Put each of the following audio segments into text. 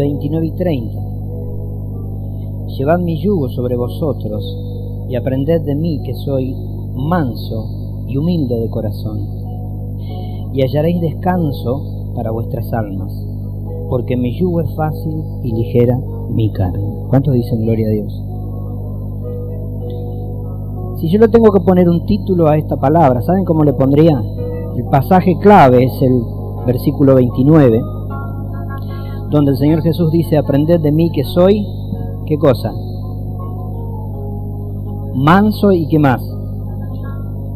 29 y 30. Llevad mi yugo sobre vosotros y aprended de mí que soy manso y humilde de corazón, y hallaréis descanso para vuestras almas, porque mi yugo es fácil y ligera mi carga. ¿Cuántos dicen gloria a Dios? Si yo le tengo que poner un título a esta palabra, ¿saben cómo le pondría? El pasaje clave es el versículo 29, donde el Señor Jesús dice, aprended de mí que soy, ¿qué cosa? Manso y qué más?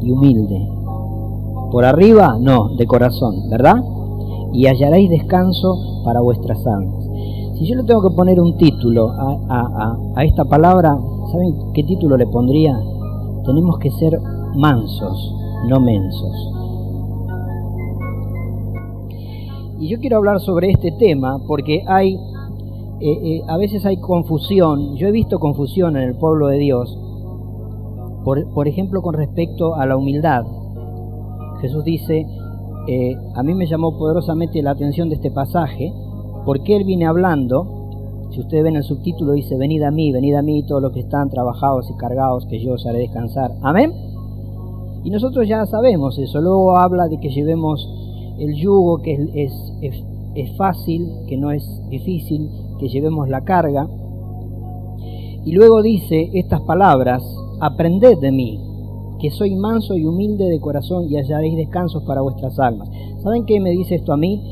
Y humilde. Por arriba, no, de corazón, ¿verdad? Y hallaréis descanso para vuestras almas. Si yo le tengo que poner un título a, a, a esta palabra, ¿saben qué título le pondría? Tenemos que ser mansos, no mensos. Y yo quiero hablar sobre este tema porque hay, eh, eh, a veces hay confusión, yo he visto confusión en el pueblo de Dios, por, por ejemplo con respecto a la humildad. Jesús dice, eh, a mí me llamó poderosamente la atención de este pasaje, porque Él viene hablando, si ustedes ven el subtítulo dice, venid a mí, venid a mí todos los que están trabajados y cargados, que yo os haré descansar. Amén. Y nosotros ya sabemos eso, luego habla de que llevemos el yugo que es, es, es, fácil, que no es difícil, que llevemos la carga. Y luego dice estas palabras, aprended de mí, que soy manso y humilde de corazón y hallaréis descansos para vuestras almas. ¿Saben qué me dice esto a mí?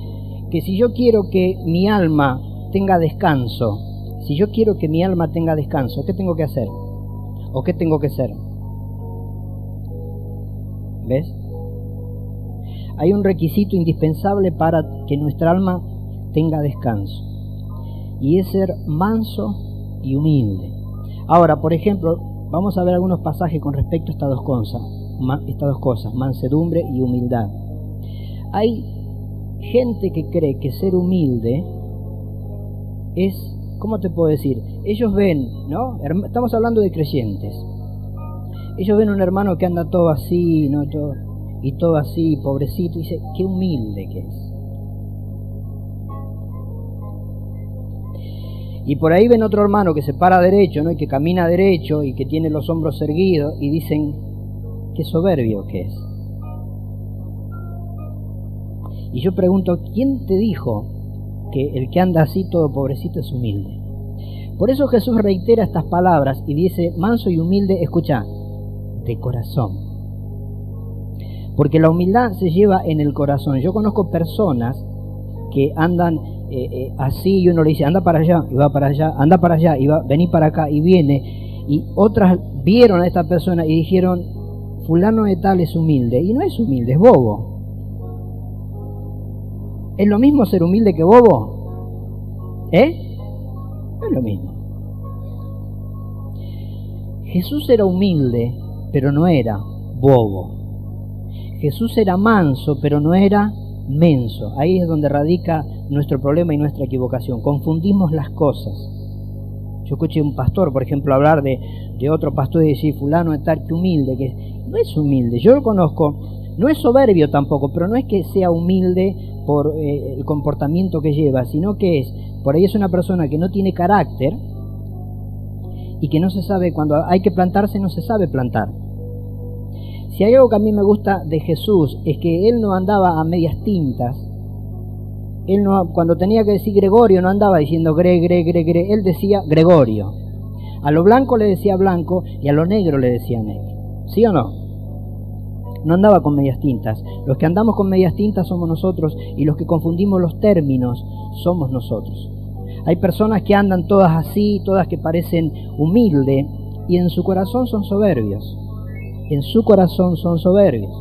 Que si yo quiero que mi alma tenga descanso, si yo quiero que mi alma tenga descanso, ¿qué tengo que hacer? ¿O qué tengo que ser? ¿Ves? Hay un requisito indispensable para que nuestra alma tenga descanso. Y es ser manso y humilde. Ahora, por ejemplo, vamos a ver algunos pasajes con respecto a estas dos cosas, estas dos cosas mansedumbre y humildad. Hay gente que cree que ser humilde es, ¿cómo te puedo decir? Ellos ven, ¿no? Estamos hablando de creyentes. Ellos ven un hermano que anda todo así, ¿no? Todo, y todo así, pobrecito, y dice, qué humilde que es. Y por ahí ven otro hermano que se para derecho, ¿no? Y que camina derecho y que tiene los hombros erguidos y dicen, qué soberbio que es. Y yo pregunto, ¿quién te dijo que el que anda así todo pobrecito es humilde? Por eso Jesús reitera estas palabras y dice, manso y humilde, escucha, de corazón porque la humildad se lleva en el corazón. Yo conozco personas que andan eh, eh, así y uno le dice, anda para allá, y va para allá, anda para allá, y va, vení para acá, y viene. Y otras vieron a esta persona y dijeron, fulano de tal es humilde. Y no es humilde, es bobo. ¿Es lo mismo ser humilde que bobo? ¿Eh? No es lo mismo. Jesús era humilde, pero no era bobo. Jesús era manso, pero no era menso. Ahí es donde radica nuestro problema y nuestra equivocación. Confundimos las cosas. Yo escuché un pastor, por ejemplo, hablar de, otro pastor y decir, fulano es tal que humilde, que no es humilde. Yo lo conozco, no es soberbio tampoco, pero no es que sea humilde por eh, el comportamiento que lleva, sino que es, por ahí es una persona que no tiene carácter y que no se sabe, cuando hay que plantarse no se sabe plantar. Si hay algo que a mí me gusta de Jesús es que él no andaba a medias tintas. Él no, cuando tenía que decir Gregorio no andaba diciendo Gre, Gre, Gre, Gre, él decía Gregorio. A lo blanco le decía blanco y a lo negro le decía negro. ¿Sí o no? No andaba con medias tintas. Los que andamos con medias tintas somos nosotros y los que confundimos los términos somos nosotros. Hay personas que andan todas así, todas que parecen humildes y en su corazón son soberbios en su corazón son soberbios.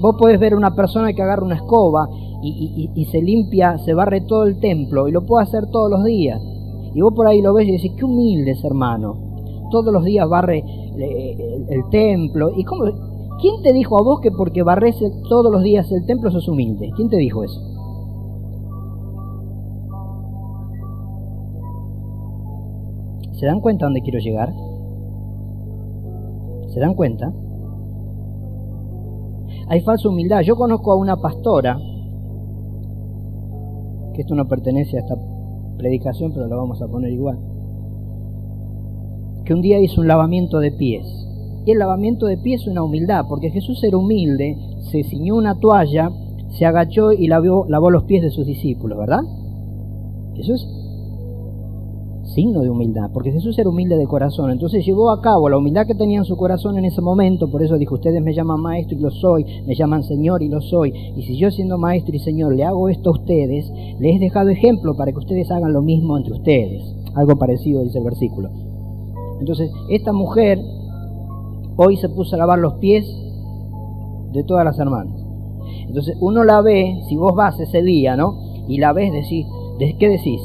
vos podés ver una persona que agarra una escoba y, se limpia, se barre todo el templo y lo puede hacer todos los días. Y vos por ahí lo ves y decís, qué humilde es hermano. Todos los días barre eh, el, templo. ¿Y cómo? ¿Quién te dijo a vos que porque barres todos los días el templo sos humilde? ¿Quién te dijo eso? ¿Se dan cuenta dónde quiero llegar? ¿Se dan cuenta? Hay falsa humildad. Yo conozco a una pastora, que esto no pertenece a esta predicación, pero la vamos a poner igual. Que un día hizo un lavamiento de pies. Y el lavamiento de pies es una humildad, porque Jesús era humilde, se ciñó una toalla, se agachó y lavó, lavó los pies de sus discípulos, ¿verdad? Es signo de humildad, porque Jesús era humilde de corazón, entonces llevó a cabo la humildad que tenía en su corazón en ese momento, por eso dijo, ustedes me llaman maestro y lo soy, me llaman Señor y lo soy, y si yo siendo maestro y Señor le hago esto a ustedes, les he dejado ejemplo para que ustedes hagan lo mismo entre ustedes, algo parecido dice el versículo. Entonces, esta mujer hoy se puso a lavar los pies de todas las hermanas. Entonces, uno la ve, si vos vas ese día, ¿no? Y la ves, decís, ¿qué decís?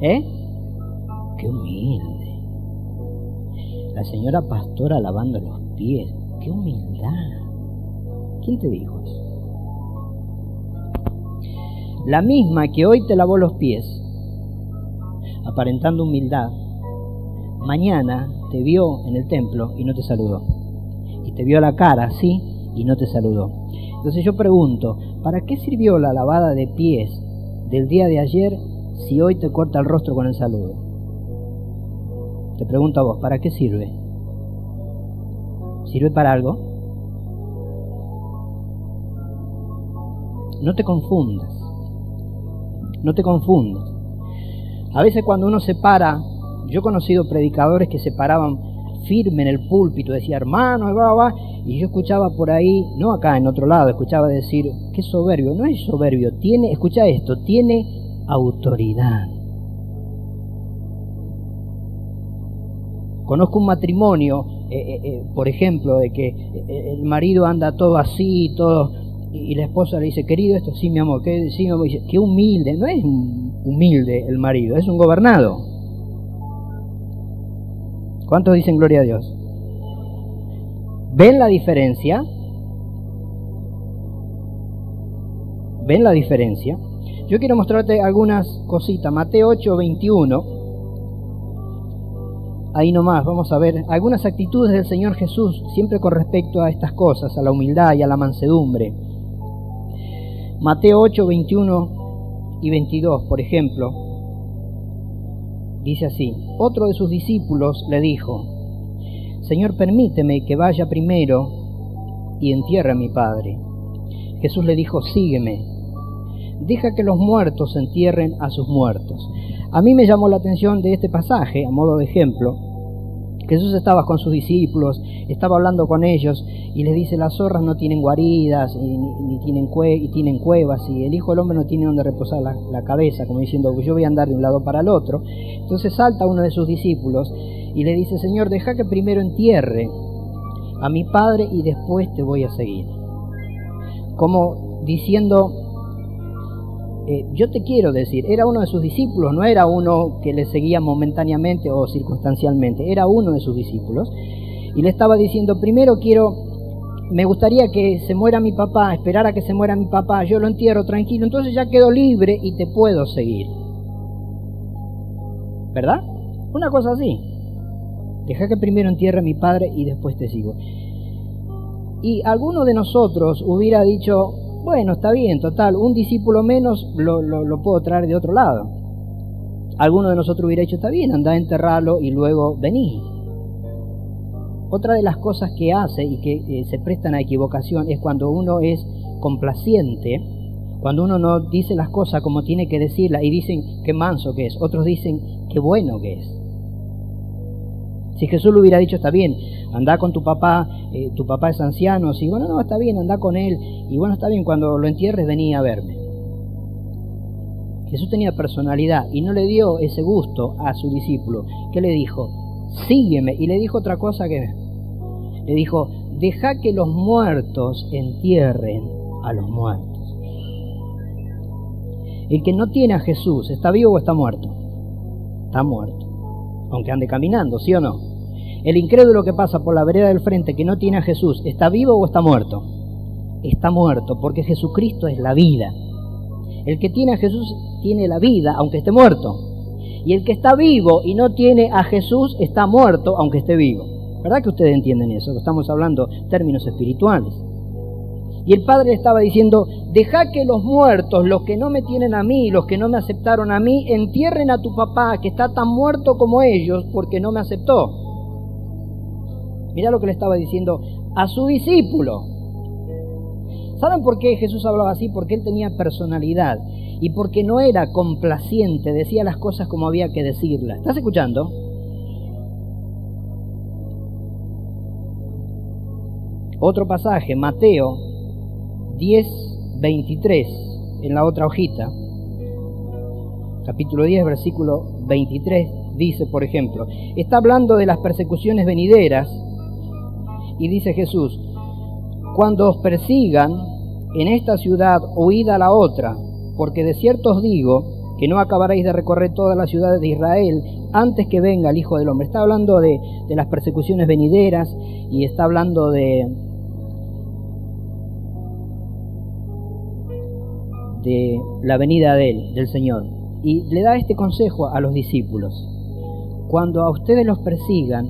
¿Eh? Qué humilde. La señora pastora lavando los pies, qué humildad. ¿Quién te dijo eso? La misma que hoy te lavó los pies, aparentando humildad, mañana te vio en el templo y no te saludó. Y te vio la cara así y no te saludó. Entonces yo pregunto, ¿para qué sirvió la lavada de pies del día de ayer si hoy te corta el rostro con el saludo? Te pregunto a vos, ¿para qué sirve? ¿Sirve para algo? No te confundas. No te confundas. A veces cuando uno se para, yo he conocido predicadores que se paraban firme en el púlpito, decía hermano, y yo escuchaba por ahí, no acá en otro lado, escuchaba decir, qué soberbio, no es soberbio, tiene, escucha esto, tiene autoridad. Conozco un matrimonio, eh, eh, eh, por ejemplo, de que el marido anda todo así, todo, y la esposa le dice, querido, esto sí, mi amor, que sí, qué humilde, no es humilde el marido, es un gobernado. ¿Cuántos dicen gloria a Dios? ¿Ven la diferencia? ¿Ven la diferencia? Yo quiero mostrarte algunas cositas. Mateo 8, 21 ahí nomás, vamos a ver algunas actitudes del Señor Jesús, siempre con respecto a estas cosas, a la humildad y a la mansedumbre. Mateo 8, 21 y 22, por ejemplo, dice así, otro de sus discípulos le dijo, Señor, permíteme que vaya primero y entierre a mi Padre. Jesús le dijo, sígueme, deja que los muertos entierren a sus muertos. A mí me llamó la atención de este pasaje, a modo de ejemplo, Jesús estaba con sus discípulos, estaba hablando con ellos y les dice, las zorras no tienen guaridas y, ni, tienen, y tienen cuevas y el Hijo del Hombre no tiene donde reposar la, cabeza, como diciendo, yo voy a andar de un lado para el otro. Entonces salta uno de sus discípulos y le dice, Señor, deja que primero entierre a mi Padre y después te voy a seguir. Como diciendo, eh, yo te quiero decir, era uno de sus discípulos, no era uno que le seguía momentáneamente o circunstancialmente, era uno de sus discípulos. Y le estaba diciendo, primero quiero, me gustaría que se muera mi papá, esperar a que se muera mi papá, yo lo entierro tranquilo, entonces ya quedo libre y te puedo seguir. ¿Verdad? Una cosa así. Deja que primero entierre a mi padre y después te sigo. Y alguno de nosotros hubiera dicho, bueno, está bien, total, un discípulo menos lo, lo, puedo traer de otro lado. Alguno de nosotros hubiera dicho, está bien, anda a enterrarlo y luego vení. Otra de las cosas que hace y que eh, se prestan a equivocación es cuando uno es complaciente, cuando uno no dice las cosas como tiene que decirlas y dicen qué manso que es, otros dicen qué bueno que es. Si Jesús le hubiera dicho, está bien, anda con tu papá, eh, tu papá es anciano, si bueno, no, está bien, anda con él, y bueno, está bien, cuando lo entierres venía a verme. Jesús tenía personalidad y no le dio ese gusto a su discípulo. ¿Qué le dijo? Sígueme. Y le dijo otra cosa que... Le dijo, deja que los muertos entierren a los muertos. El que no tiene a Jesús, ¿está vivo o está muerto? Está muerto. Aunque ande caminando, ¿sí o no? El incrédulo que pasa por la vereda del frente que no tiene a Jesús, ¿está vivo o está muerto? Está muerto, porque Jesucristo es la vida. El que tiene a Jesús tiene la vida, aunque esté muerto. Y el que está vivo y no tiene a Jesús está muerto, aunque esté vivo. ¿Verdad que ustedes entienden eso? Estamos hablando términos espirituales. Y el padre estaba diciendo, deja que los muertos, los que no me tienen a mí, los que no me aceptaron a mí, entierren a tu papá, que está tan muerto como ellos, porque no me aceptó. Mira lo que le estaba diciendo a su discípulo. ¿Saben por qué Jesús hablaba así? Porque él tenía personalidad y porque no era complaciente, decía las cosas como había que decirlas. ¿Estás escuchando? Otro pasaje, Mateo 10, 23, en la otra hojita. Capítulo 10, versículo 23, dice, por ejemplo, está hablando de las persecuciones venideras y dice Jesús, cuando os persigan en esta ciudad, huid a la otra, porque de cierto os digo que no acabaréis de recorrer todas las ciudades de Israel antes que venga el Hijo del Hombre. Está hablando de, de las persecuciones venideras y está hablando de, de la venida de Él, del Señor. Y le da este consejo a los discípulos. Cuando a ustedes los persigan,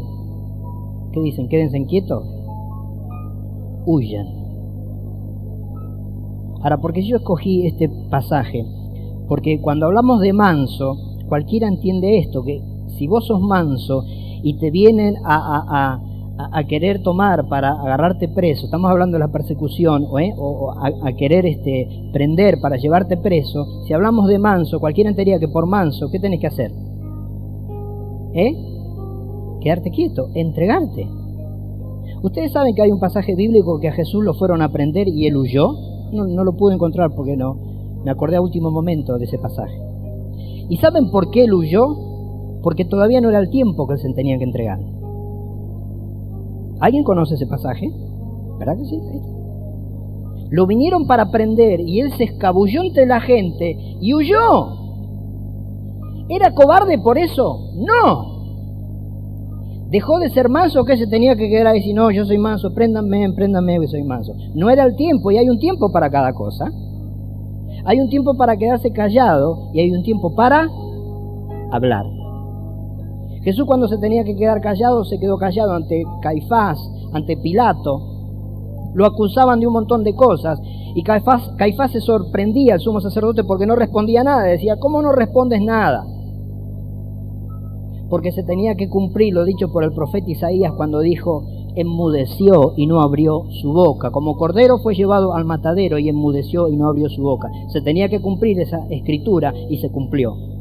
¿qué dicen? Quédense quietos. Huyan. Ahora, ¿por qué yo escogí este pasaje? Porque cuando hablamos de manso, cualquiera entiende esto, que si vos sos manso y te vienen a, querer tomar para agarrarte preso, estamos hablando de la persecución, ¿eh? o a, querer este, prender para llevarte preso, si hablamos de manso, cualquiera entendería que por manso, ¿qué tenés que hacer? ¿Eh? Quedarte quieto, entregarte. Ustedes saben que hay un pasaje bíblico que a Jesús lo fueron a prender y él huyó no, lo pude encontrar porque no. Me acordé a último momento de ese pasaje. ¿Y saben por qué él huyó? Porque todavía no era el tiempo que se tenía que entregar. ¿Alguien conoce ese pasaje? ¿Verdad que sí? Lo vinieron para prender y él se escabulló entre la gente y huyó. ¿Era cobarde por eso? No dejó de ser manso que se tenía que quedar ahí si no, yo soy manso, préndanme, préndanme que soy manso. No era el tiempo y hay un tiempo para cada cosa. Hay un tiempo para quedarse callado y hay un tiempo para hablar. Jesús cuando se tenía que quedar callado se quedó callado ante Caifás, ante Pilato. Lo acusaban de un montón de cosas y Caifás, se sorprendía, el sumo sacerdote, porque no respondía nada. Decía, ¿cómo no respondes nada? porque se tenía que cumplir lo dicho por el profeta Isaías cuando dijo, enmudeció y no abrió su boca. Como cordero fue llevado al matadero y enmudeció y no abrió su boca. Se tenía que cumplir esa escritura y se cumplió.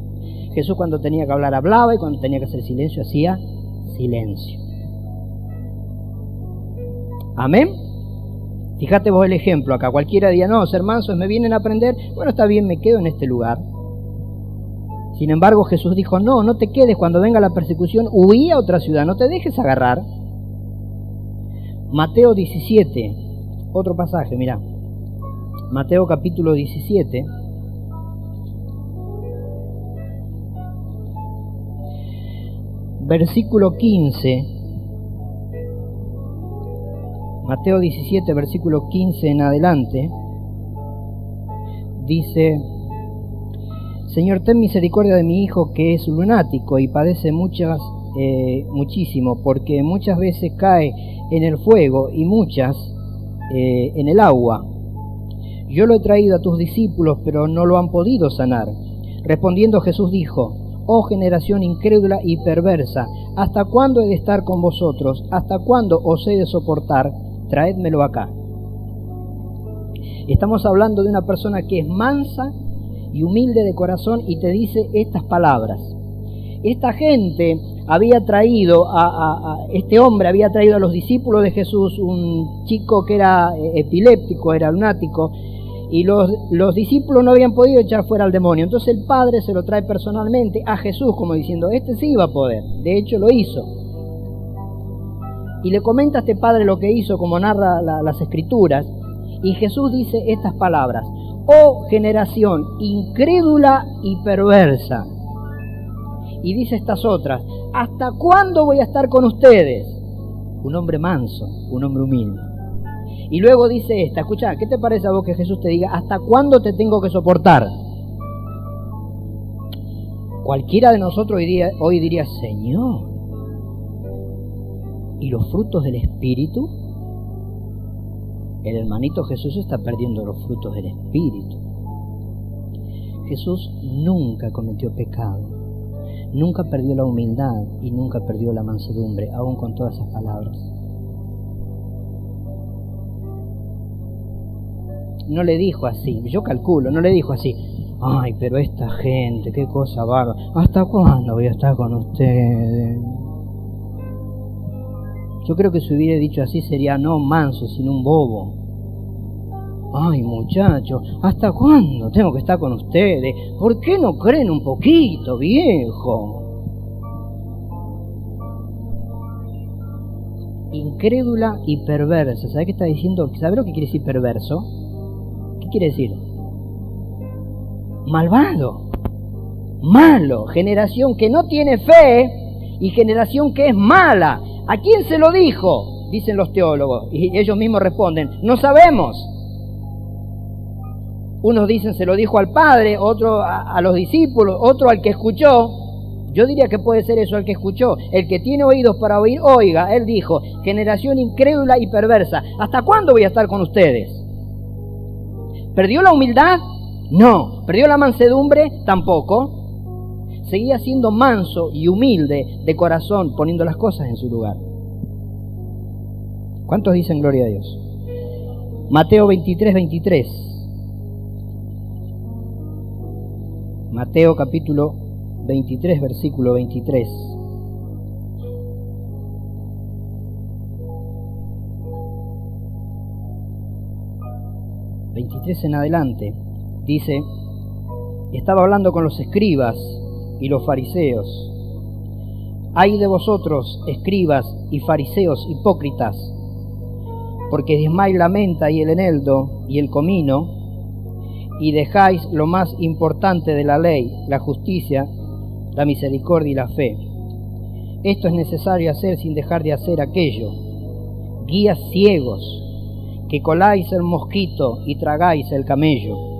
Jesús cuando tenía que hablar hablaba y cuando tenía que hacer silencio hacía silencio. Amén. Fíjate vos el ejemplo acá. Cualquiera diría, no, ser mansos me vienen a aprender. Bueno, está bien, me quedo en este lugar. Sin embargo, Jesús dijo, no, no te quedes cuando venga la persecución, huí a otra ciudad, no te dejes agarrar. Mateo 17, otro pasaje, mira. Mateo capítulo 17. Versículo 15. Mateo 17, versículo 15 en adelante. Dice, Señor, ten misericordia de mi hijo que es lunático y padece muchas, eh, muchísimo, porque muchas veces cae en el fuego y muchas eh, en el agua. Yo lo he traído a tus discípulos, pero no lo han podido sanar. Respondiendo Jesús dijo, Oh generación incrédula y perversa, ¿hasta cuándo he de estar con vosotros? ¿Hasta cuándo os he de soportar? Traédmelo acá. Estamos hablando de una persona que es mansa y humilde de corazón y te dice estas palabras. Esta gente había traído a, este hombre había traído a los discípulos de Jesús un chico que era eh, epiléptico, era lunático, y los, los, discípulos no habían podido echar fuera al demonio. Entonces el Padre se lo trae personalmente a Jesús, como diciendo, este sí iba a poder. De hecho lo hizo. Y le comenta a este Padre lo que hizo, como narra las Escrituras. Y Jesús dice estas palabras, oh generación incrédula y perversa. Y dice estas otras, ¿hasta cuándo voy a estar con ustedes? Un hombre manso, un hombre humilde. Y luego dice esta, escucha, ¿qué te parece a vos que Jesús te diga, ¿hasta cuándo te tengo que soportar? Cualquiera de nosotros hoy, diría, Señor, ¿y los frutos del Espíritu? El hermanito Jesús está perdiendo los frutos del Espíritu. Jesús nunca cometió pecado, nunca perdió la humildad y nunca perdió la mansedumbre, aún con todas esas palabras. No le dijo así, yo calculo, no le dijo así, ay, pero esta gente, qué cosa va, ¿hasta cuándo voy a estar con ustedes? Yo creo que si hubiera dicho así sería no manso, sino un bobo. Ay, muchachos, ¿hasta cuándo tengo que estar con ustedes? ¿Por qué no creen un poquito, viejo? Incrédula y perversa. ¿Sabe qué está diciendo? ¿Sabe lo que quiere decir perverso? ¿Qué quiere decir? Malvado. Malo. Generación que no tiene fe y generación que es mala. ¿A quién se lo dijo? Dicen los teólogos. Y ellos mismos responden, no sabemos. Unos dicen se lo dijo al Padre, otro a, los discípulos, otro al que escuchó. Yo diría que puede ser eso al que escuchó. El que tiene oídos para oír, oiga. Él dijo, generación incrédula y perversa. ¿Hasta cuándo voy a estar con ustedes? ¿Perdió la humildad? No. ¿Perdió la mansedumbre? Tampoco seguía siendo manso y humilde de corazón, poniendo las cosas en su lugar. ¿Cuántos dicen gloria a Dios? Mateo 23, 23. Mateo capítulo 23, versículo 23. ...23 en adelante... ...dice... ...estaba hablando con los escribas y los fariseos. Ay de vosotros, escribas y fariseos hipócritas, porque diezmáis la menta y el eneldo y el comino, y dejáis lo más importante de la ley, la justicia, la misericordia y la fe. Esto es necesario hacer sin dejar de hacer aquello. Guías ciegos, que coláis el mosquito y tragáis el camello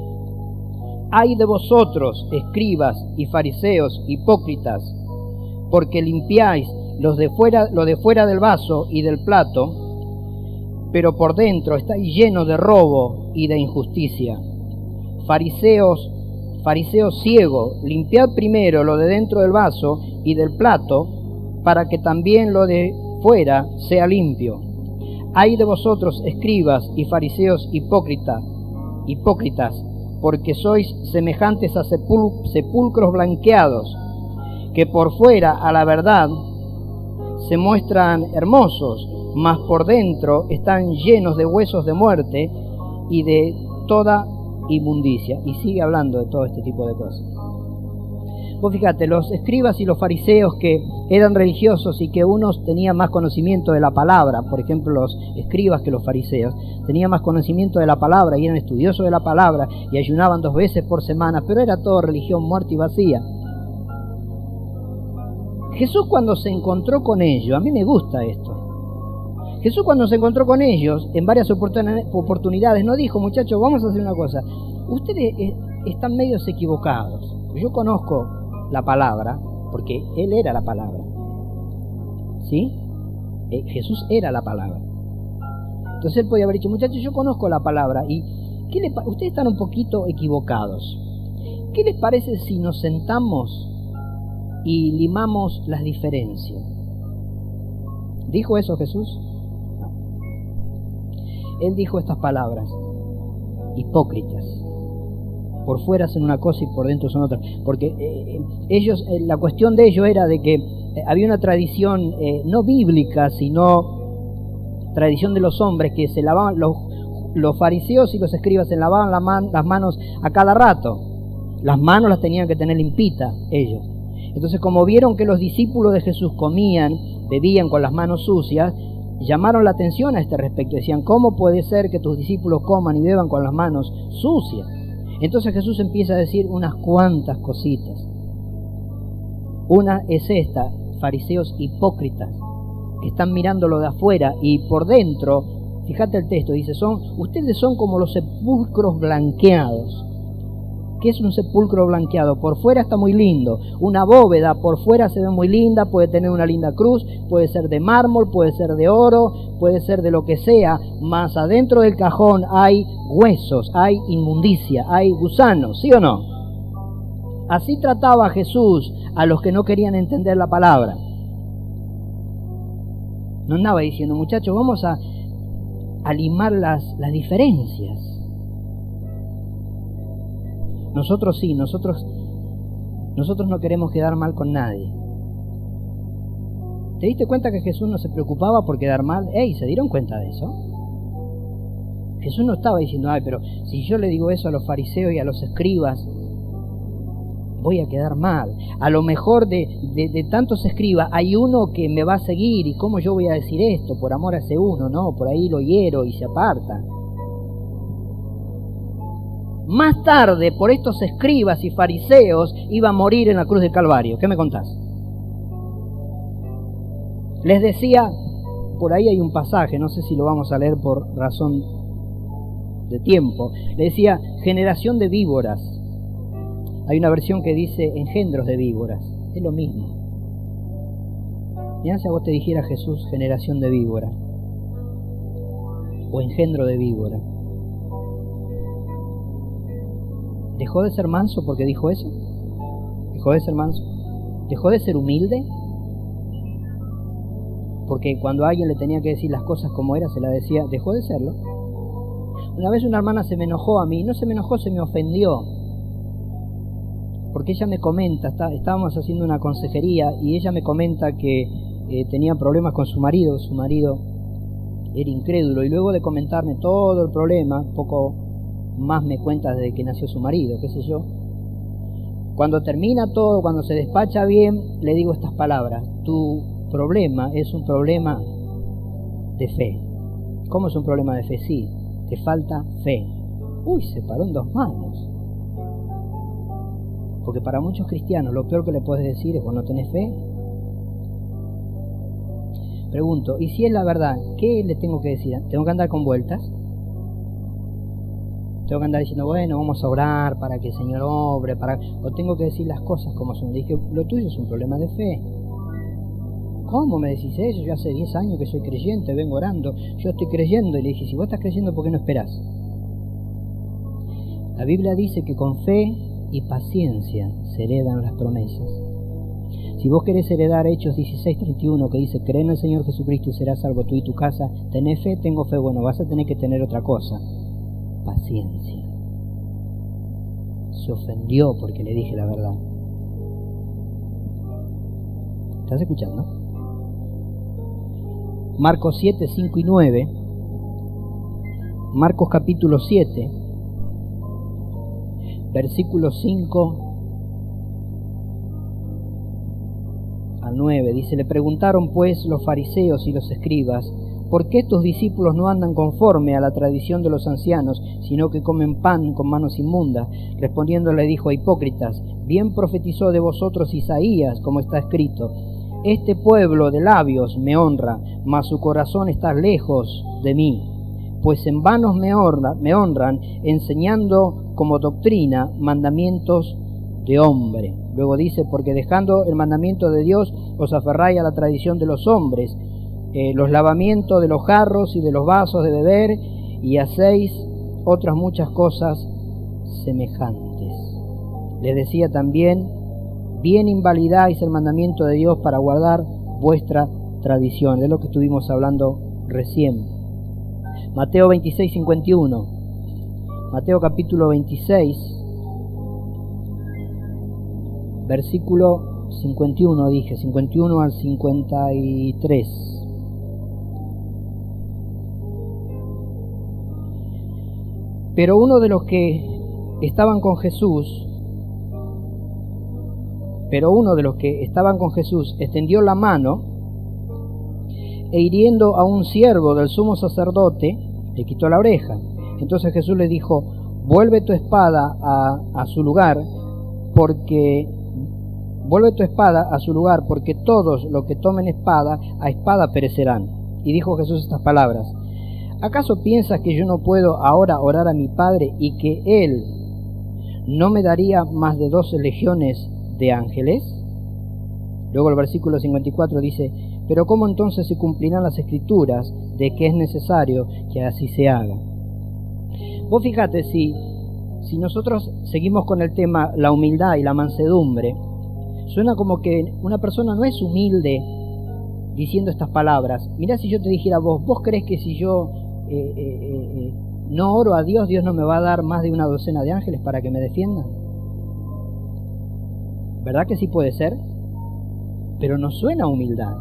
Ay de vosotros, escribas y fariseos hipócritas, porque limpiáis los de fuera, lo de fuera del vaso y del plato, pero por dentro estáis llenos de robo y de injusticia. Fariseos, fariseos ciego, limpiad primero lo de dentro del vaso y del plato, para que también lo de fuera sea limpio. Ay de vosotros, escribas y fariseos hipócritas, hipócritas, porque sois semejantes a sepulcros blanqueados, que por fuera a la verdad se muestran hermosos, mas por dentro están llenos de huesos de muerte y de toda inmundicia. Y sigue hablando de todo este tipo de cosas. Vos fíjate, los escribas y los fariseos que eran religiosos y que unos tenían más conocimiento de la palabra, por ejemplo los escribas que los fariseos, tenían más conocimiento de la palabra y eran estudiosos de la palabra y ayunaban dos veces por semana, pero era todo religión muerta y vacía. Jesús cuando se encontró con ellos, a mí me gusta esto, Jesús cuando se encontró con ellos en varias oportunidades no dijo, muchachos, vamos a hacer una cosa, ustedes eh, están medios equivocados, yo conozco la palabra, porque Él era la palabra. ¿Sí? Eh, Jesús era la palabra. Entonces Él podía haber dicho, muchachos, yo conozco la palabra y ¿qué ustedes están un poquito equivocados. ¿Qué les parece si nos sentamos y limamos las diferencias? ¿Dijo eso Jesús? Él dijo estas palabras, hipócritas por fuera hacen una cosa y por dentro son otra. Porque eh, ellos, eh, la cuestión de ellos era de que eh, había una tradición no bíblica, sino tradición de los hombres que se lavaban, los, los fariseos y los escribas se lavaban las manos a cada rato. Las manos las tenían que tener limpitas ellos. Entonces, como vieron que los discípulos de Jesús comían, bebían con las manos sucias, llamaron la atención a este respecto. Decían, ¿cómo puede ser que tus discípulos coman y beban con las manos sucias? Entonces Jesús empieza a decir unas cuantas cositas. Una es esta, fariseos hipócritas, que están mirándolo de afuera y por dentro, fíjate el texto, dice, son, ustedes son como los sepulcros blanqueados. ¿Qué es un sepulcro blanqueado? Por fuera está muy lindo. Una bóveda por fuera se ve muy linda, puede tener una linda cruz, puede ser de mármol, puede ser de oro, puede ser de lo que sea, mas adentro del cajón hay huesos, hay inmundicia, hay gusanos, ¿sí o no? Así trataba Jesús a los que no querían entender la palabra. No andaba diciendo, muchachos, vamos a, a limar las, las diferencias. Nosotros sí, nosotros, nosotros no queremos quedar mal con nadie. ¿Te diste cuenta que Jesús no se preocupaba por quedar mal? ¡Ey! ¿Se dieron cuenta de eso? Jesús no estaba diciendo, ay, pero si yo le digo eso a los fariseos y a los escribas, voy a quedar mal. A lo mejor de, de, tantos escribas hay uno que me va a seguir y cómo yo voy a decir esto por amor a ese uno, no, por ahí lo hiero y se aparta. Más tarde, por estos escribas y fariseos, iba a morir en la cruz del Calvario. ¿Qué me contás? Les decía, por ahí hay un pasaje, no sé si lo vamos a leer por razón de tiempo. Le decía, generación de víboras. Hay una versión que dice engendros de víboras. Es lo mismo. Mirá si a vos te dijera Jesús generación de víbora o engendro de víbora. ¿Dejó de ser manso porque dijo eso? ¿Dejó de ser manso? ¿Dejó de ser humilde? Porque cuando alguien le tenía que decir las cosas como era, se la decía, dejó de serlo. Una vez una hermana se me enojó a mí, no se me enojó, se me ofendió. Porque ella me comenta, estábamos haciendo una consejería y ella me comenta que eh, tenía problemas con su marido, su marido era incrédulo y luego de comentarme todo el problema, poco más me cuenta desde que nació su marido, qué sé yo. Cuando termina todo, cuando se despacha bien, le digo estas palabras, tu problema es un problema de fe. ¿Cómo es un problema de fe? Sí, te falta fe. Uy, se paró en dos manos. Porque para muchos cristianos lo peor que le puedes decir es cuando tenés fe. Pregunto, ¿y si es la verdad, qué le tengo que decir? ¿Tengo que andar con vueltas? Tengo que andar diciendo, bueno, vamos a orar para que el Señor obre, para... o tengo que decir las cosas como son. Dije, lo tuyo es un problema de fe. ¿Cómo me decís eso? Yo hace 10 años que soy creyente, vengo orando, yo estoy creyendo. Y le dije, si vos estás creyendo, ¿por qué no esperás? La Biblia dice que con fe y paciencia se heredan las promesas. Si vos querés heredar Hechos 16:31 que dice, cree en el Señor Jesucristo y serás salvo tú y tu casa, tenés fe, tengo fe, bueno, vas a tener que tener otra cosa paciencia. Se ofendió porque le dije la verdad. ¿Estás escuchando? Marcos 7, 5 y 9. Marcos capítulo 7, versículo 5 al 9. Dice, le preguntaron pues los fariseos y los escribas, ¿Por qué tus discípulos no andan conforme a la tradición de los ancianos, sino que comen pan con manos inmundas? Respondiendo le dijo a hipócritas, bien profetizó de vosotros Isaías, como está escrito, Este pueblo de labios me honra, mas su corazón está lejos de mí, pues en vanos me, me honran, enseñando como doctrina mandamientos de hombre. Luego dice, porque dejando el mandamiento de Dios os aferráis a la tradición de los hombres, eh, los lavamientos de los jarros y de los vasos de beber y hacéis otras muchas cosas semejantes. Les decía también, bien invalidáis el mandamiento de Dios para guardar vuestra tradición, de lo que estuvimos hablando recién. Mateo 26, 51. Mateo capítulo 26, versículo 51 dije, 51 al 53. Pero uno de los que estaban con Jesús, pero uno de los que estaban con Jesús extendió la mano e hiriendo a un siervo del sumo sacerdote, le quitó la oreja. Entonces Jesús le dijo, vuelve tu espada a, su lugar, porque vuelve tu espada a su lugar, porque todos los que tomen espada, a espada perecerán. Y dijo Jesús estas palabras. ¿Acaso piensas que yo no puedo ahora orar a mi Padre y que Él ¿no me daría más de doce legiones de ángeles? Luego el versículo 54 dice, pero ¿cómo entonces se cumplirán las escrituras de que es necesario que así se haga? Vos fíjate, si, si nosotros seguimos con el tema la humildad y la mansedumbre, suena como que una persona no es humilde diciendo estas palabras. Mirá si yo te dijera vos, ¿vos crees que si yo eh, eh, eh, no oro a Dios, Dios no me va a dar más de una docena de ángeles para que me defiendan? ¿Verdad que sí puede ser? Pero no suena humildad.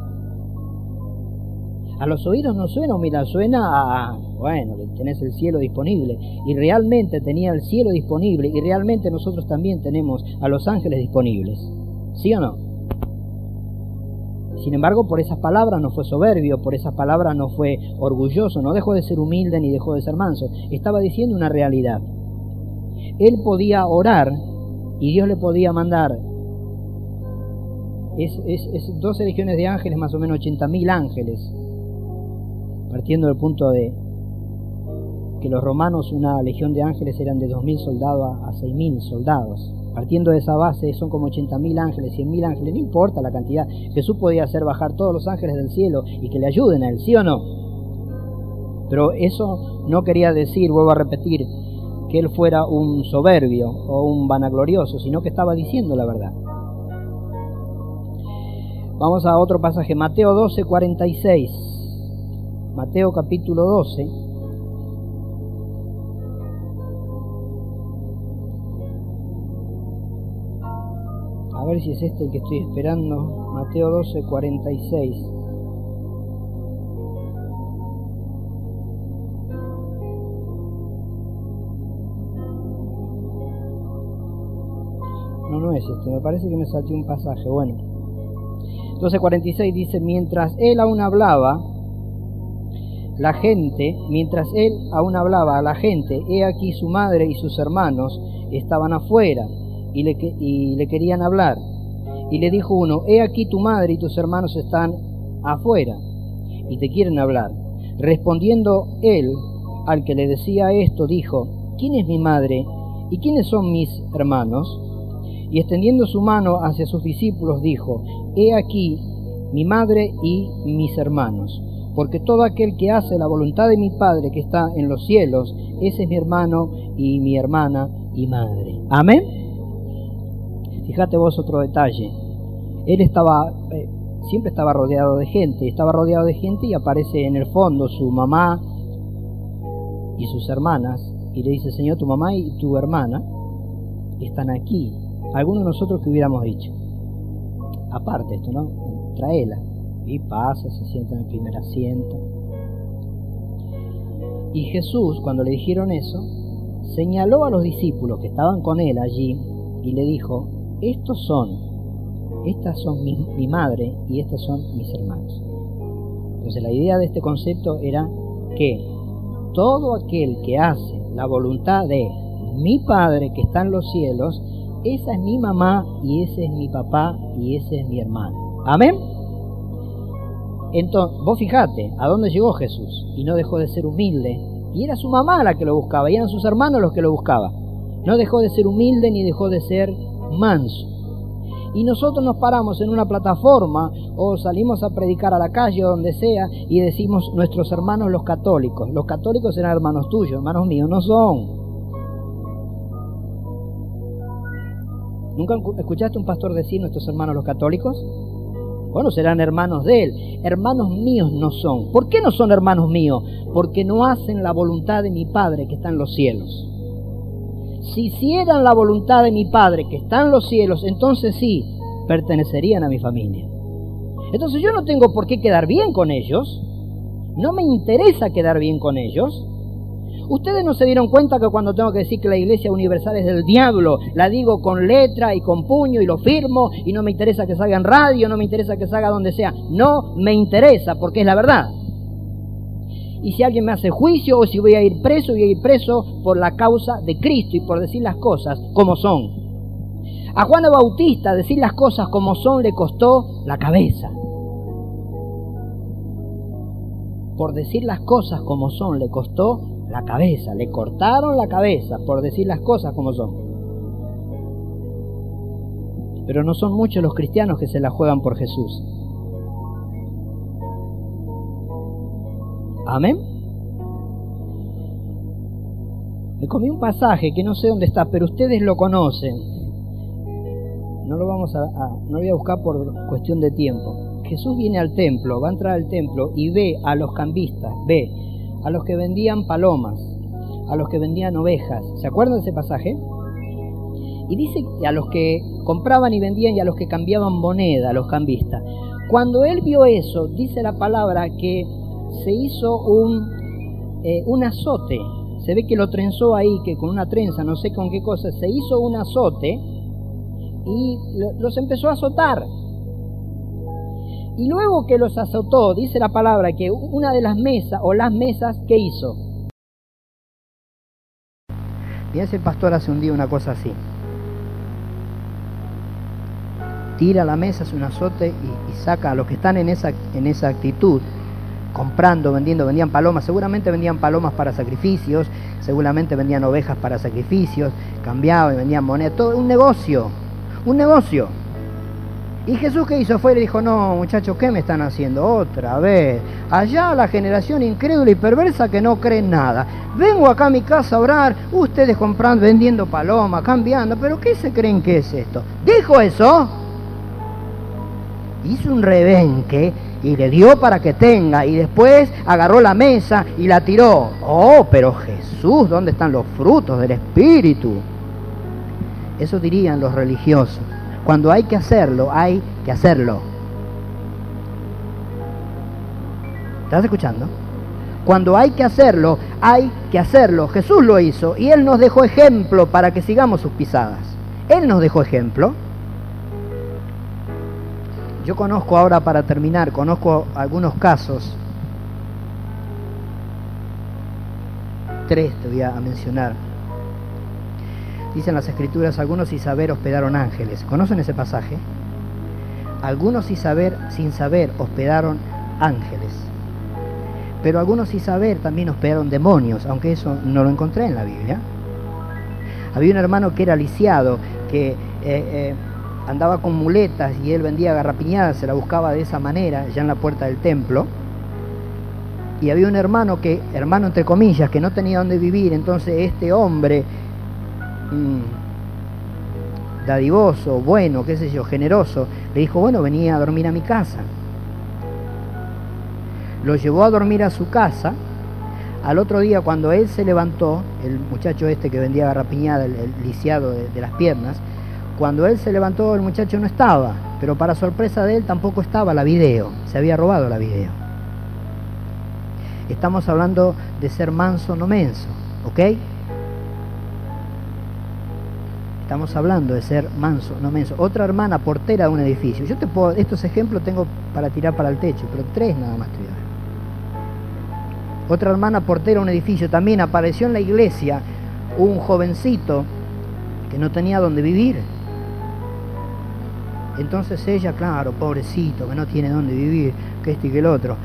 A los oídos no suena humildad, suena a, bueno, tenés el cielo disponible. Y realmente tenía el cielo disponible y realmente nosotros también tenemos a los ángeles disponibles. ¿Sí o no? Sin embargo, por esas palabras no fue soberbio, por esas palabras no fue orgulloso, no dejó de ser humilde ni dejó de ser manso. Estaba diciendo una realidad. Él podía orar y Dios le podía mandar es, es, 12 legiones de ángeles, más o menos 80.000 ángeles, partiendo del punto de que los romanos una legión de ángeles eran de 2.000 soldados a 6.000 soldados. Partiendo de esa base son como 80.000 ángeles, 100.000 ángeles, no importa la cantidad. Jesús podía hacer bajar todos los ángeles del cielo y que le ayuden a él, ¿sí o no? Pero eso no quería decir, vuelvo a repetir, que él fuera un soberbio o un vanaglorioso, sino que estaba diciendo la verdad. Vamos a otro pasaje, Mateo 12, 46. Mateo capítulo 12. Ver si es este el que estoy esperando. Mateo 12, 46. No, no es este. Me parece que me salté un pasaje. Bueno. 12:46 dice, mientras él aún hablaba, la gente, mientras él aún hablaba a la gente, he aquí su madre y sus hermanos estaban afuera y le, querían hablar. Y le dijo uno, he aquí tu madre y tus hermanos están afuera y te quieren hablar. Respondiendo él al que le decía esto, dijo, ¿quién es mi madre y quiénes son mis hermanos? Y extendiendo su mano hacia sus discípulos, dijo, He aquí mi madre y mis hermanos, porque todo aquel que hace la voluntad de mi Padre que está en los cielos, ese es mi hermano y mi hermana y madre. Amén. Fíjate vos otro detalle. Él estaba, eh, siempre estaba rodeado de gente, estaba rodeado de gente y aparece en el fondo su mamá y sus hermanas y le dice, Señor, tu mamá y tu hermana están aquí. Algunos de nosotros que hubiéramos dicho, aparte esto, ¿no? Traela. Y pasa, se sienta en el primer asiento. Y Jesús, cuando le dijeron eso, señaló a los discípulos que estaban con él allí y le dijo, estos son, estas son mi, madre y estas son mis hermanos. Entonces la idea de este concepto era que todo aquel que hace la voluntad de mi Padre que está en los cielos, esa es mi mamá y ese es mi papá y ese es mi hermano. Amén. Entonces, vos fijate, ¿a dónde llegó Jesús? Y no dejó de ser humilde. Y era su mamá la que lo buscaba, y eran sus hermanos los que lo buscaban. No dejó de ser humilde ni dejó de ser manso. Y nosotros nos paramos en una plataforma o salimos a predicar a la calle o donde sea y decimos nuestros hermanos los católicos. Los católicos eran hermanos tuyos, hermanos míos no son. ¿Nunca escuchaste un pastor decir nuestros hermanos los católicos? Bueno, serán hermanos de él. Hermanos míos no son. ¿Por qué no son hermanos míos? Porque no hacen la voluntad de mi Padre que está en los cielos. Si hicieran la voluntad de mi Padre que está en los cielos, entonces sí, pertenecerían a mi familia. Entonces yo no tengo por qué quedar bien con ellos. No me interesa quedar bien con ellos. Ustedes no se dieron cuenta que cuando tengo que decir que la iglesia universal es del diablo, la digo con letra y con puño y lo firmo y no me interesa que salga en radio, no me interesa que salga donde sea. No me interesa porque es la verdad. Y si alguien me hace juicio o si voy a ir preso, voy a ir preso por la causa de Cristo y por decir las cosas como son. A Juan Bautista decir las cosas como son le costó la cabeza. Por decir las cosas como son le costó la cabeza, le cortaron la cabeza por decir las cosas como son. pero no son muchos los cristianos que se la juegan por Jesús. Amén. Me comí un pasaje que no sé dónde está, pero ustedes lo conocen. No lo vamos a, no voy a buscar por cuestión de tiempo. Jesús viene al templo, va a entrar al templo y ve a los cambistas, ve a los que vendían palomas, a los que vendían ovejas. ¿Se acuerdan de ese pasaje? Y dice a los que compraban y vendían y a los que cambiaban moneda, a los cambistas. Cuando él vio eso, dice la palabra que se hizo un, eh, un azote. Se ve que lo trenzó ahí, que con una trenza, no sé con qué cosa, se hizo un azote y los empezó a azotar. Y luego que los azotó, dice la palabra que una de las mesas o las mesas, ¿qué hizo? Y ese pastor hace un día una cosa así. Tira la mesa, hace un azote y, y, saca a los que están en esa, en esa actitud, comprando, vendiendo, vendían palomas, seguramente vendían palomas para sacrificios, seguramente vendían ovejas para sacrificios, cambiaban vendían monedas, todo un negocio, un negocio. Y Jesús que hizo fue y le dijo, no muchachos, ¿qué me están haciendo? Otra vez. Allá la generación incrédula y perversa que no cree nada. Vengo acá a mi casa a orar, ustedes comprando, vendiendo palomas, cambiando, pero ¿qué se creen que es esto? Dijo eso. Hizo un rebenque y le dio para que tenga y después agarró la mesa y la tiró. Oh, pero Jesús, ¿dónde están los frutos del Espíritu? Eso dirían los religiosos. Cuando hay que hacerlo, hay que hacerlo. ¿Estás escuchando? Cuando hay que hacerlo, hay que hacerlo. Jesús lo hizo y Él nos dejó ejemplo para que sigamos sus pisadas. Él nos dejó ejemplo. Yo conozco ahora, para terminar, conozco algunos casos. Tres te voy a mencionar Dicen las escrituras, algunos sin saber hospedaron ángeles. ¿Conocen ese pasaje? Algunos sin saber, sin saber hospedaron ángeles. Pero algunos sin saber también hospedaron demonios, aunque eso no lo encontré en la Biblia. Había un hermano que era lisiado, que eh, eh, andaba con muletas y él vendía garrapiñadas, se la buscaba de esa manera, ya en la puerta del templo. Y había un hermano que, hermano entre comillas, que no tenía dónde vivir, entonces este hombre dadivoso, bueno, qué sé yo, generoso, le dijo, bueno, venía a dormir a mi casa. Lo llevó a dormir a su casa. Al otro día, cuando él se levantó, el muchacho este que vendía garrapiñada, el, lisiado de las piernas, cuando él se levantó, el muchacho no estaba, pero para sorpresa de él tampoco estaba la video, se había robado la video. Estamos hablando de ser manso, no menso, ¿ok? Estamos hablando de ser manso, no menso. Otra hermana portera de un edificio. Yo te puedo, estos ejemplos tengo para tirar para el techo, pero tres nada más dar. Otra hermana portera de un edificio. También apareció en la iglesia un jovencito que no tenía dónde vivir. Entonces ella, claro, pobrecito, que no tiene dónde vivir, que este y que el otro.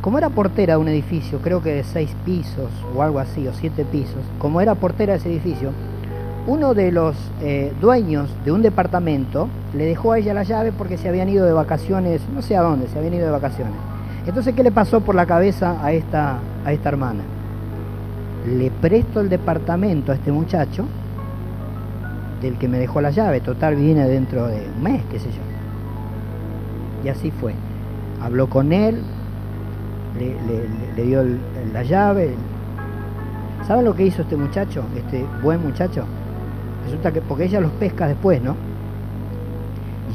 Como era portera de un edificio, creo que de seis pisos o algo así, o siete pisos, como era portera de ese edificio, uno de los eh, dueños de un departamento le dejó a ella la llave porque se habían ido de vacaciones, no sé a dónde, se habían ido de vacaciones. Entonces, ¿qué le pasó por la cabeza a esta, a esta hermana? Le presto el departamento a este muchacho del que me dejó la llave, total viene dentro de un mes, qué sé yo. Y así fue. Habló con él, le, dio la llave. ¿Saben lo que hizo este muchacho, este buen muchacho? resulta que, porque ella los pesca después, ¿no?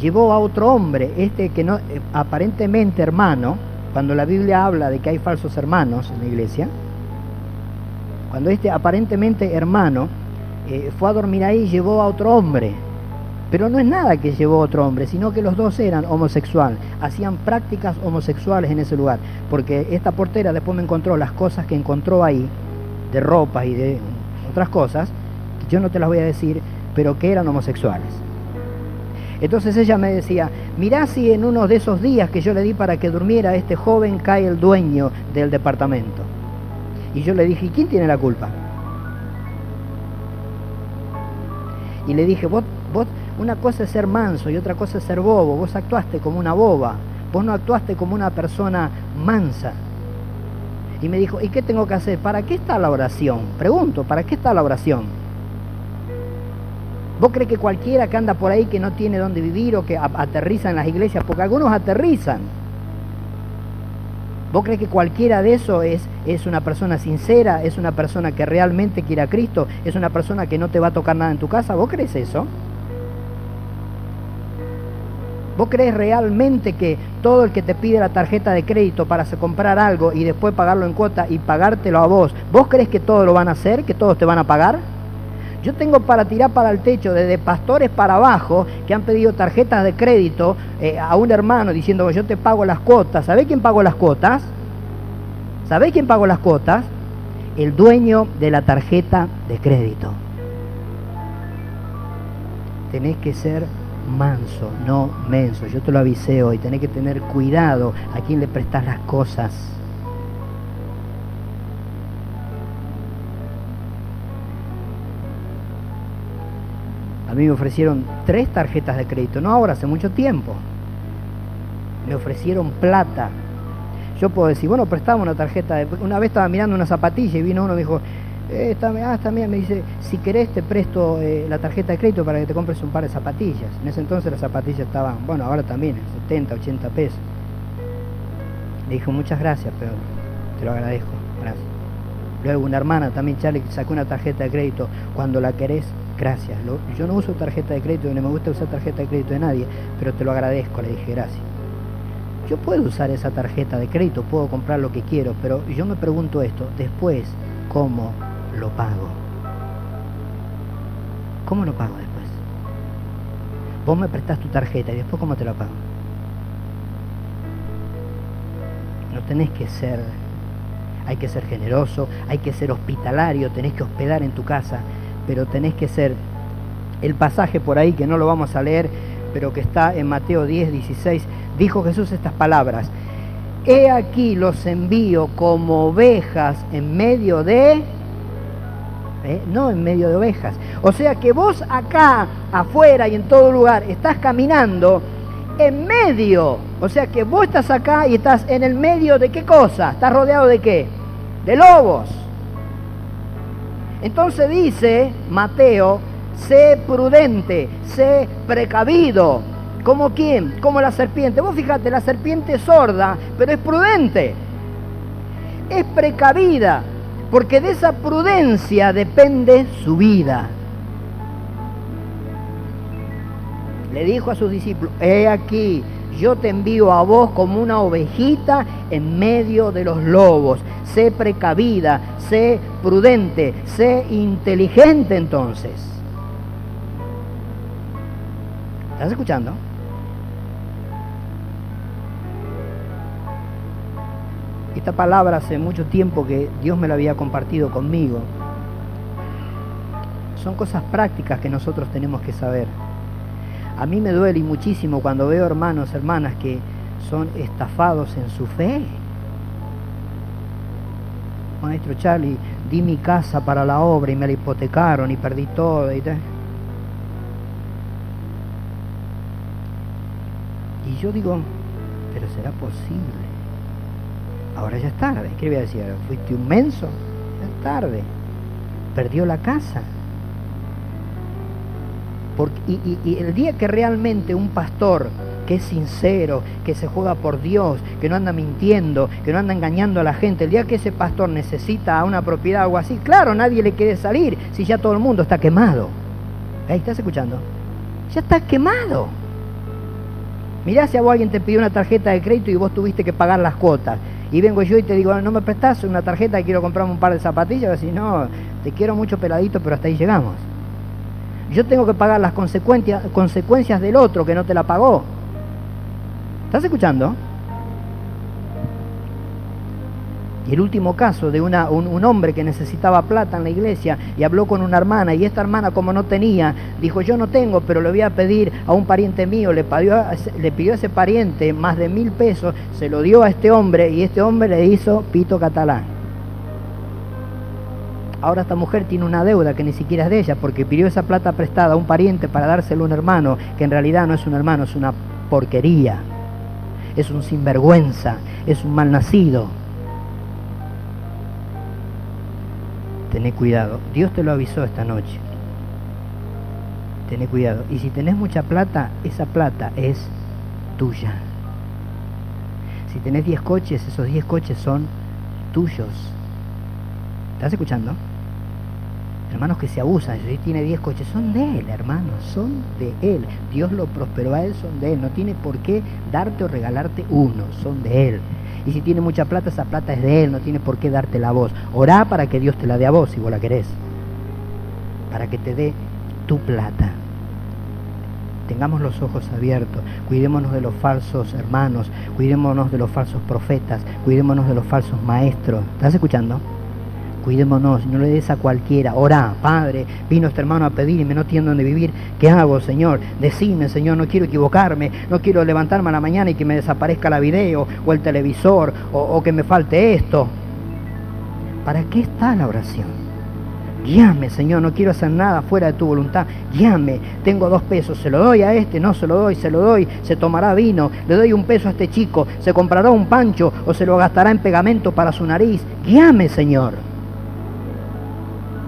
Llevó a otro hombre, este que no, eh, aparentemente hermano, cuando la Biblia habla de que hay falsos hermanos en la iglesia, cuando este aparentemente hermano eh, fue a dormir ahí, llevó a otro hombre. Pero no es nada que llevó a otro hombre, sino que los dos eran homosexuales, hacían prácticas homosexuales en ese lugar. Porque esta portera después me encontró las cosas que encontró ahí, de ropa y de otras cosas, yo no te las voy a decir, pero que eran homosexuales. Entonces ella me decía, mirá si en uno de esos días que yo le di para que durmiera este joven cae el dueño del departamento. Y yo le dije, ¿y quién tiene la culpa? Y le dije, vos, vos, una cosa es ser manso y otra cosa es ser bobo. Vos actuaste como una boba, vos no actuaste como una persona mansa. Y me dijo, ¿y qué tengo que hacer? ¿Para qué está la oración? Pregunto, ¿para qué está la oración? ¿Vos crees que cualquiera que anda por ahí que no tiene dónde vivir o que aterriza en las iglesias, porque algunos aterrizan, ¿Vos crees que cualquiera de eso es, es una persona sincera, es una persona que realmente quiere a Cristo, es una persona que no te va a tocar nada en tu casa? ¿Vos crees eso? ¿Vos crees realmente que todo el que te pide la tarjeta de crédito para comprar algo y después pagarlo en cuota y pagártelo a vos, ¿vos crees que todos lo van a hacer, que todos te van a pagar? Yo tengo para tirar para el techo, desde pastores para abajo, que han pedido tarjetas de crédito eh, a un hermano diciendo, yo te pago las cuotas. ¿Sabés quién pagó las cuotas? ¿Sabés quién pagó las cuotas? El dueño de la tarjeta de crédito. Tenés que ser manso, no menso. Yo te lo avisé hoy. Tenés que tener cuidado a quién le prestas las cosas. A mí me ofrecieron tres tarjetas de crédito, no ahora, hace mucho tiempo. Me ofrecieron plata. Yo puedo decir, bueno, prestamos una tarjeta. De... Una vez estaba mirando una zapatilla y vino uno y me dijo, eh, está, ah, está bien, me dice, si querés te presto eh, la tarjeta de crédito para que te compres un par de zapatillas. En ese entonces las zapatillas estaban, bueno, ahora también, 70, 80 pesos. Le dijo, muchas gracias, pero te lo agradezco, gracias. Luego una hermana también, Charlie, sacó una tarjeta de crédito. Cuando la querés, gracias. yo no uso tarjeta de crédito, no me gusta usar tarjeta de crédito de nadie, pero te lo agradezco, le dije gracias. Yo puedo usar esa tarjeta de crédito, puedo comprar lo que quiero, pero yo me pregunto esto, después, ¿cómo lo pago? ¿Cómo lo pago después? Vos me prestás tu tarjeta y después ¿cómo te la pago? No tenés que ser, hay que ser generoso, hay que ser hospitalario, tenés que hospedar en tu casa, pero tenés que ser el pasaje por ahí que no lo vamos a leer, pero que está en Mateo 10, 16, dijo Jesús estas palabras, he aquí los envío como ovejas en medio de... ¿eh? No en medio de ovejas. O sea que vos acá, afuera y en todo lugar, estás caminando en medio. O sea que vos estás acá y estás en el medio de qué cosa? ¿Estás rodeado de qué? De lobos. Entonces dice Mateo, sé prudente, sé precavido. ¿Como quién? Como la serpiente. Vos fíjate, la serpiente es sorda, pero es prudente. Es precavida, porque de esa prudencia depende su vida. Le dijo a sus discípulos, he aquí, yo te envío a vos como una ovejita en medio de los lobos. Sé precavida, sé prudente, sé inteligente entonces. ¿Estás escuchando? Esta palabra hace mucho tiempo que Dios me la había compartido conmigo. Son cosas prácticas que nosotros tenemos que saber. A mí me duele muchísimo cuando veo hermanos, hermanas que son estafados en su fe. Maestro Charlie, di mi casa para la obra y me la hipotecaron y perdí todo y Y yo digo, pero será posible. Ahora ya es tarde. ¿Qué voy a decir? ¿Fuiste un menso? Ya es tarde. Perdió la casa y, el día que realmente un pastor que es sincero, que se juega por Dios, que no anda mintiendo, que no anda engañando a la gente, el día que ese pastor necesita una propiedad o algo así, claro, nadie le quiere salir si ya todo el mundo está quemado. Estás escuchando. Ya está quemado. Mirá si a vos alguien te pidió una tarjeta de crédito y vos tuviste que pagar las cuotas. Y vengo yo y te digo, no me prestás una tarjeta y quiero comprarme un par de zapatillas. Y no, te quiero mucho peladito, pero hasta ahí llegamos yo tengo que pagar las consecuencias, consecuencias del otro que no te la pagó. ¿Estás escuchando? Y el último caso de una, un, hombre que necesitaba plata en la iglesia y habló con una hermana y esta hermana como no tenía, dijo yo no tengo, pero le voy a pedir a un pariente mío, le, le pidió a ese pariente más de mil pesos, se lo dio a este hombre y este hombre le hizo pito catalán. Ahora esta mujer tiene una deuda que ni siquiera es de ella porque pidió esa plata prestada a un pariente para dárselo a un hermano que en realidad no es un hermano, es una porquería. Es un sinvergüenza, es un malnacido. Tené cuidado. Dios te lo avisó esta noche. Tené cuidado. Y si tenés mucha plata, esa plata es tuya. Si tenés 10 coches, esos 10 coches son tuyos. ¿Estás escuchando? Hermanos que se abusan, si tiene 10 coches, son de él, hermanos, son de él. Dios lo prosperó a él, son de él. No tiene por qué darte o regalarte uno, son de él. Y si tiene mucha plata, esa plata es de él, no tiene por qué darte la voz. Orá para que Dios te la dé a vos, si vos la querés. Para que te dé tu plata. Tengamos los ojos abiertos, cuidémonos de los falsos hermanos, cuidémonos de los falsos profetas, cuidémonos de los falsos maestros. ¿Estás escuchando? Cuidémonos, no le des a cualquiera. Orá, Padre, vino este hermano a pedirme, no tiene dónde vivir. ¿Qué hago, Señor? Decime, Señor, no quiero equivocarme, no quiero levantarme a la mañana y que me desaparezca la video o el televisor o, o que me falte esto. ¿Para qué está la oración? Guíame, Señor, no quiero hacer nada fuera de tu voluntad. Guíame, tengo dos pesos, se lo doy a este, no se lo doy, se lo doy, se tomará vino, le doy un peso a este chico, se comprará un pancho o se lo gastará en pegamento para su nariz. Guíame, Señor.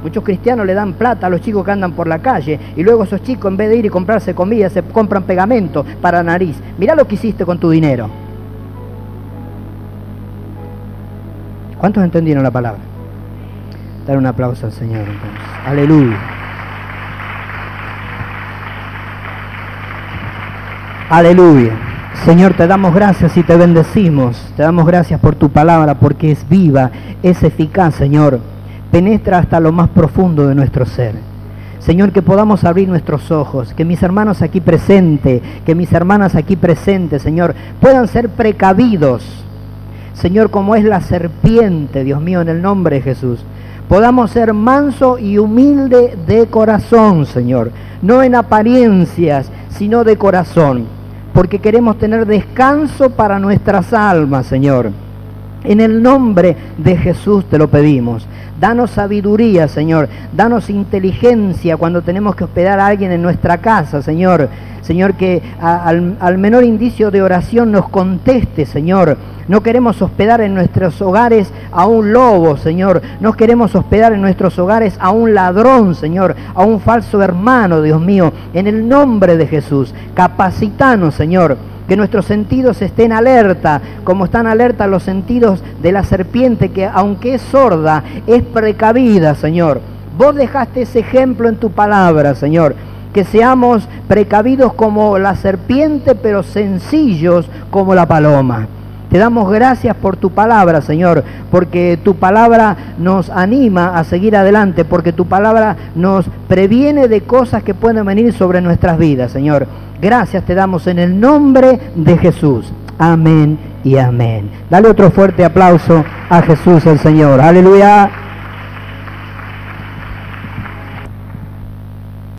Muchos cristianos le dan plata a los chicos que andan por la calle y luego esos chicos en vez de ir y comprarse comida se compran pegamento para nariz. Mirá lo que hiciste con tu dinero. ¿Cuántos entendieron la palabra? Dar un aplauso al Señor Aleluya. Aleluya. Señor, te damos gracias y te bendecimos. Te damos gracias por tu palabra porque es viva, es eficaz, Señor penetra hasta lo más profundo de nuestro ser. Señor, que podamos abrir nuestros ojos, que mis hermanos aquí presentes, que mis hermanas aquí presentes, Señor, puedan ser precavidos. Señor, como es la serpiente, Dios mío, en el nombre de Jesús. Podamos ser manso y humilde de corazón, Señor. No en apariencias, sino de corazón. Porque queremos tener descanso para nuestras almas, Señor. En el nombre de Jesús te lo pedimos. Danos sabiduría, Señor. Danos inteligencia cuando tenemos que hospedar a alguien en nuestra casa, Señor. Señor, que al, al, menor indicio de oración nos conteste, Señor. No queremos hospedar en nuestros hogares a un lobo, Señor. No queremos hospedar en nuestros hogares a un ladrón, Señor. A un falso hermano, Dios mío. En el nombre de Jesús, capacitanos, Señor que nuestros sentidos estén alerta, como están alerta los sentidos de la serpiente, que aunque es sorda, es precavida, Señor. Vos dejaste ese ejemplo en tu palabra, Señor. Que seamos precavidos como la serpiente, pero sencillos como la paloma. Te damos gracias por tu palabra, Señor, porque tu palabra nos anima a seguir adelante, porque tu palabra nos previene de cosas que pueden venir sobre nuestras vidas, Señor. Gracias te damos en el nombre de Jesús. Amén y amén. Dale otro fuerte aplauso a Jesús el Señor. Aleluya.